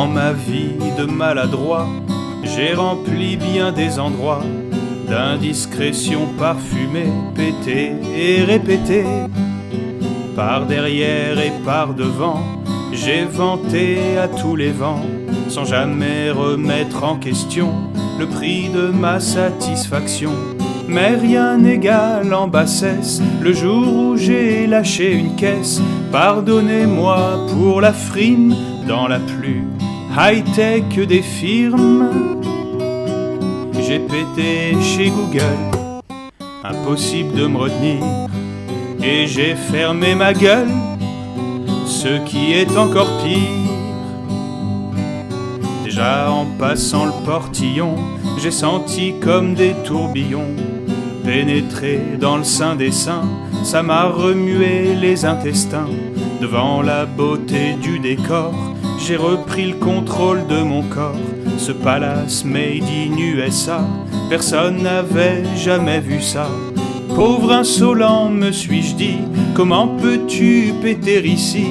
Dans ma vie de maladroit, j'ai rempli bien des endroits d'indiscrétion parfumée, pétée et répétée. Par derrière et par devant, j'ai vanté à tous les vents, sans jamais remettre en question le prix de ma satisfaction. Mais rien n'égale en bassesse le jour où j'ai lâché une caisse. Pardonnez-moi pour la frime dans la plus high-tech des firmes. J'ai pété chez Google, impossible de me retenir, et j'ai fermé ma gueule, ce qui est encore pire. Déjà en passant le portillon, j'ai senti comme des tourbillons pénétrer dans le sein des seins, ça m'a remué les intestins. Devant la beauté du décor, j'ai repris le contrôle de mon corps. Ce palace made in USA, personne n'avait jamais vu ça. Pauvre insolent, me suis-je dit, comment peux-tu péter ici?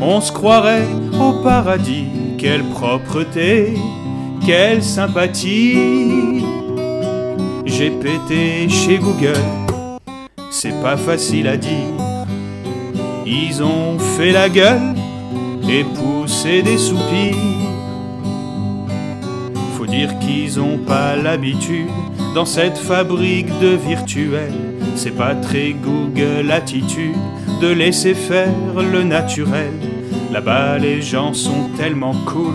On se croirait au paradis, quelle propreté, quelle sympathie. J'ai pété chez Google, c'est pas facile à dire. Ils ont fait la gueule et poussé des soupirs. Faut dire qu'ils ont pas l'habitude dans cette fabrique de virtuel. C'est pas très Google attitude de laisser faire le naturel. Là-bas, les gens sont tellement cool,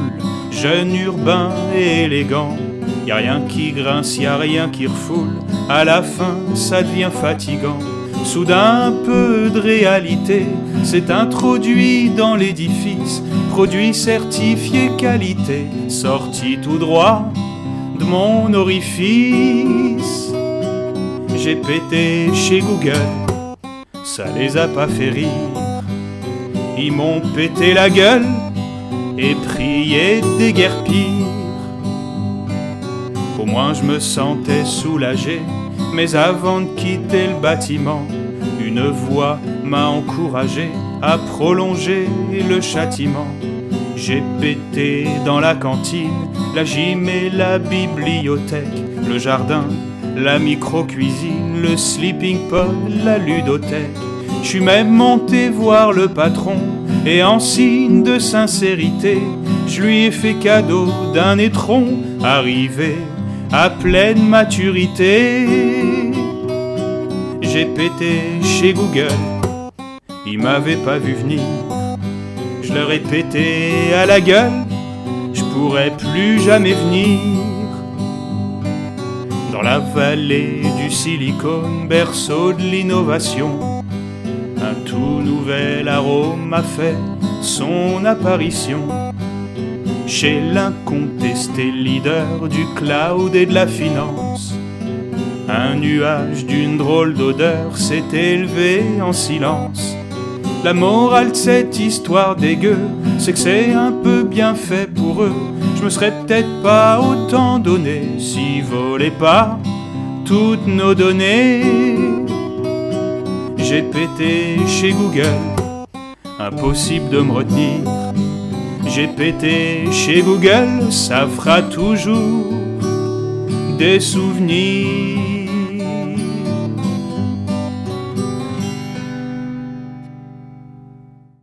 jeunes, urbains et élégants. Y a rien qui grince, y a rien qui refoule. À la fin, ça devient fatigant. Soudain, peu de réalité s'est introduit dans l'édifice. Produit certifié qualité, sorti tout droit de mon orifice. J'ai pété chez Google, ça les a pas fait rire. Ils m'ont pété la gueule et prié des guerres. Au moins je me sentais soulagé, mais avant de quitter le bâtiment, une voix m'a encouragé à prolonger le châtiment. J'ai pété dans la cantine, la gym et la bibliothèque, le jardin, la micro-cuisine, le sleeping pod, la ludothèque. Je suis même monté voir le patron et en signe de sincérité, je lui ai fait cadeau d'un étron arrivé à pleine maturité. J'ai pété chez Google, ils m'avaient pas vu venir. Je leur ai pété à la gueule, je pourrais plus jamais venir. Dans la vallée du silicone, berceau de l'innovation, un tout nouvel arôme a fait son apparition. Chez l'incontesté leader du cloud et de la finance, un nuage d'une drôle d'odeur s'est élevé en silence. La morale de cette histoire dégueu, c'est que c'est un peu bien fait pour eux. Je me serais peut-être pas autant donné s'ils volaient pas toutes nos données. J'ai pété chez Google, impossible de me retenir. J'ai pété chez Google, ça fera toujours des souvenirs.